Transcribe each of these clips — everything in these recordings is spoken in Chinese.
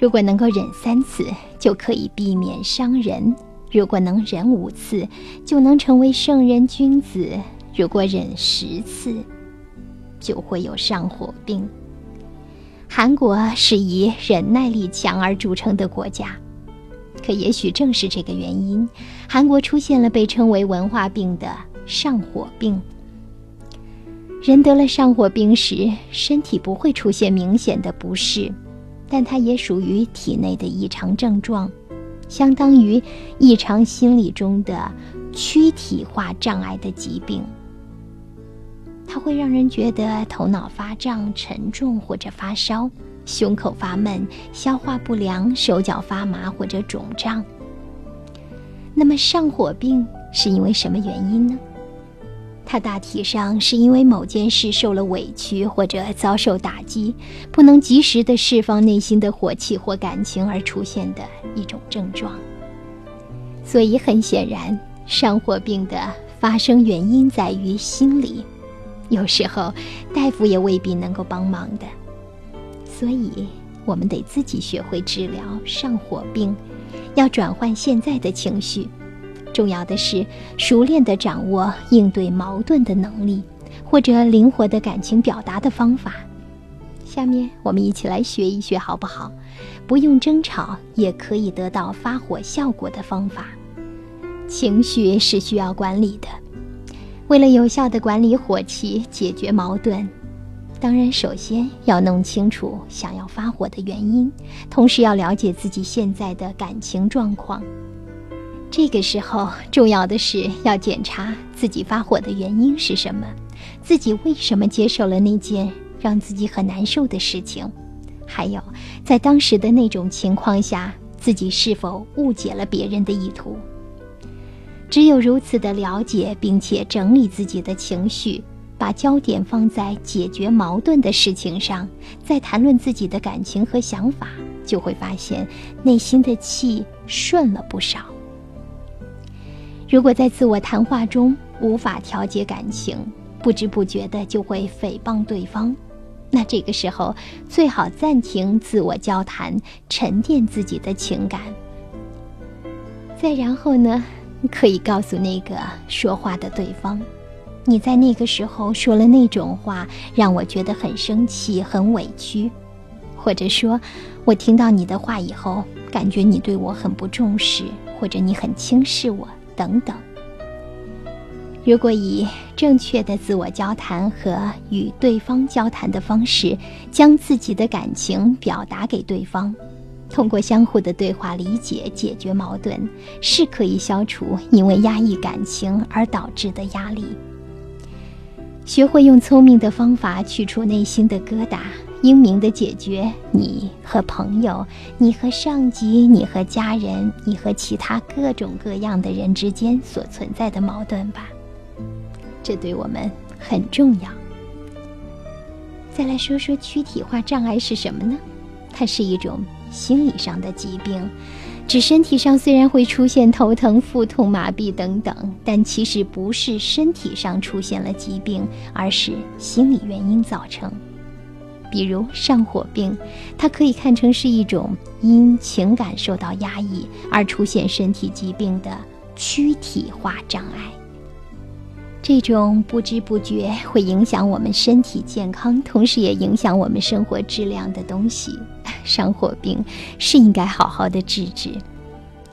如果能够忍三次，就可以避免伤人；如果能忍五次，就能成为圣人君子；如果忍十次，就会有上火病。韩国是以忍耐力强而著称的国家，可也许正是这个原因，韩国出现了被称为文化病的上火病。人得了上火病时，身体不会出现明显的不适。但它也属于体内的异常症状，相当于异常心理中的躯体化障碍的疾病。它会让人觉得头脑发胀、沉重或者发烧，胸口发闷、消化不良、手脚发麻或者肿胀。那么上火病是因为什么原因呢？它大体上是因为某件事受了委屈或者遭受打击，不能及时的释放内心的火气或感情而出现的一种症状。所以很显然，上火病的发生原因在于心理，有时候大夫也未必能够帮忙的。所以，我们得自己学会治疗上火病，要转换现在的情绪。重要的是熟练地掌握应对矛盾的能力，或者灵活的感情表达的方法。下面我们一起来学一学，好不好？不用争吵也可以得到发火效果的方法。情绪是需要管理的，为了有效地管理火气、解决矛盾，当然首先要弄清楚想要发火的原因，同时要了解自己现在的感情状况。这个时候，重要的是要检查自己发火的原因是什么，自己为什么接受了那件让自己很难受的事情，还有在当时的那种情况下，自己是否误解了别人的意图。只有如此的了解，并且整理自己的情绪，把焦点放在解决矛盾的事情上，再谈论自己的感情和想法，就会发现内心的气顺了不少。如果在自我谈话中无法调节感情，不知不觉的就会诽谤对方，那这个时候最好暂停自我交谈，沉淀自己的情感。再然后呢，可以告诉那个说话的对方，你在那个时候说了那种话，让我觉得很生气、很委屈，或者说，我听到你的话以后，感觉你对我很不重视，或者你很轻视我。等等。如果以正确的自我交谈和与对方交谈的方式，将自己的感情表达给对方，通过相互的对话理解解决矛盾，是可以消除因为压抑感情而导致的压力。学会用聪明的方法去除内心的疙瘩。英明的解决你和朋友、你和上级、你和家人、你和其他各种各样的人之间所存在的矛盾吧，这对我们很重要。再来说说躯体化障碍是什么呢？它是一种心理上的疾病，指身体上虽然会出现头疼、腹痛、麻痹等等，但其实不是身体上出现了疾病，而是心理原因造成。比如上火病，它可以看成是一种因情感受到压抑而出现身体疾病的躯体化障碍。这种不知不觉会影响我们身体健康，同时也影响我们生活质量的东西，上火病是应该好好的治治。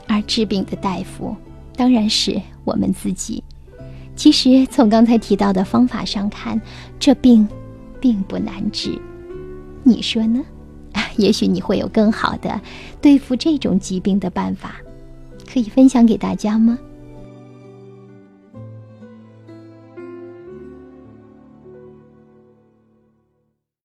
而治病的大夫当然是我们自己。其实从刚才提到的方法上看，这病并不难治。你说呢？也许你会有更好的对付这种疾病的办法，可以分享给大家吗？